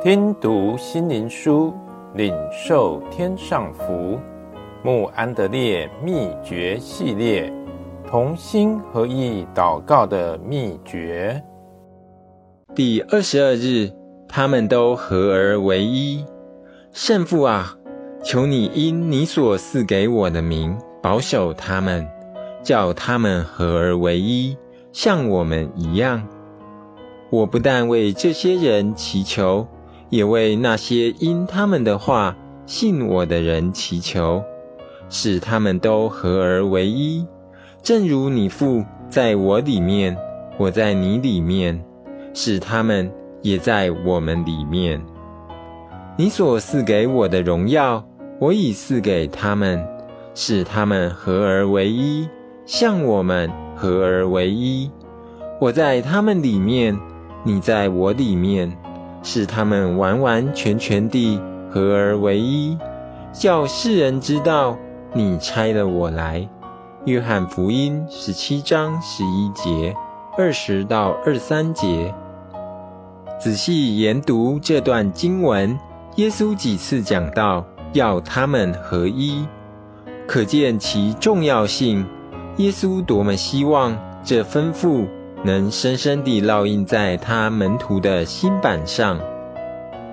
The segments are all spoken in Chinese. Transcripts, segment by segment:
听读心灵书，领受天上福。慕安德烈秘诀系列，同心合意祷告的秘诀。第二十二日，他们都合而为一。圣父啊，求你因你所赐给我的名，保守他们，叫他们合而为一，像我们一样。我不但为这些人祈求。也为那些因他们的话信我的人祈求，使他们都合而为一，正如你父在我里面，我在你里面，使他们也在我们里面。你所赐给我的荣耀，我已赐给他们，使他们合而为一，像我们合而为一。我在他们里面，你在我里面。使他们完完全全地合而为一，叫世人知道你差了我来。约翰福音十七章十一节、二十到二三节。仔细研读这段经文，耶稣几次讲到要他们合一，可见其重要性。耶稣多么希望这吩咐。能深深地烙印在他门徒的心板上。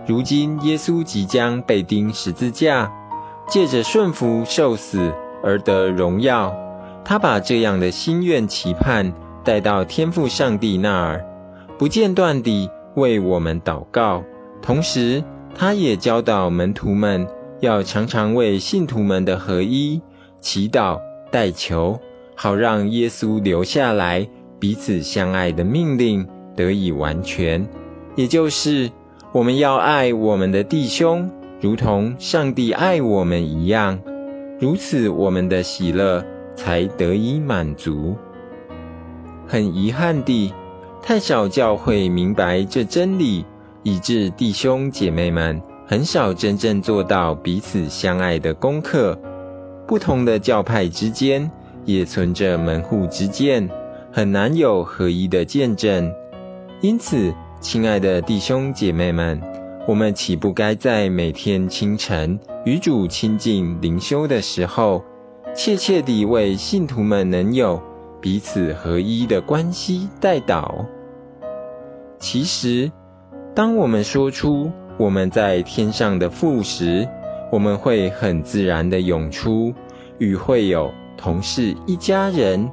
如今，耶稣即将被钉十字架，借着顺服受死而得荣耀。他把这样的心愿期盼带到天父上帝那儿，不间断地为我们祷告。同时，他也教导门徒们要常常为信徒们的合一祈祷代求，好让耶稣留下来。彼此相爱的命令得以完全，也就是我们要爱我们的弟兄，如同上帝爱我们一样。如此，我们的喜乐才得以满足。很遗憾地，太少教会明白这真理，以致弟兄姐妹们很少真正做到彼此相爱的功课。不同的教派之间也存着门户之见。很难有合一的见证，因此，亲爱的弟兄姐妹们，我们岂不该在每天清晨与主亲近灵修的时候，切切地为信徒们能有彼此合一的关系代祷？其实，当我们说出我们在天上的父时，我们会很自然地涌出与会友同是一家人。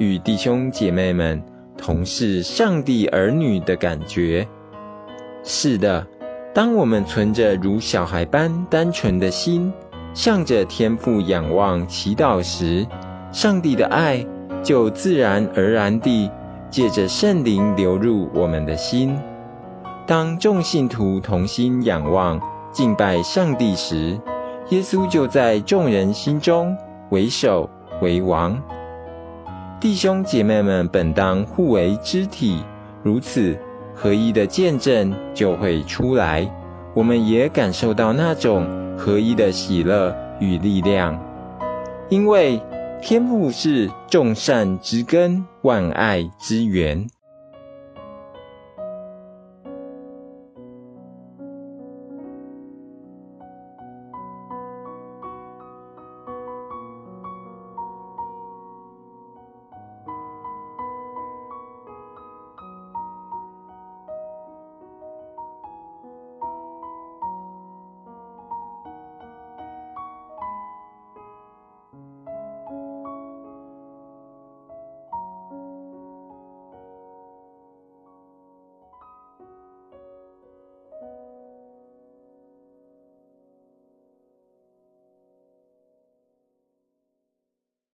与弟兄姐妹们同是上帝儿女的感觉。是的，当我们存着如小孩般单纯的心，向着天父仰望祈祷时，上帝的爱就自然而然地借着圣灵流入我们的心。当众信徒同心仰望敬拜上帝时，耶稣就在众人心中为首为王。弟兄姐妹们本当互为肢体，如此合一的见证就会出来。我们也感受到那种合一的喜乐与力量，因为天父是众善之根，万爱之源。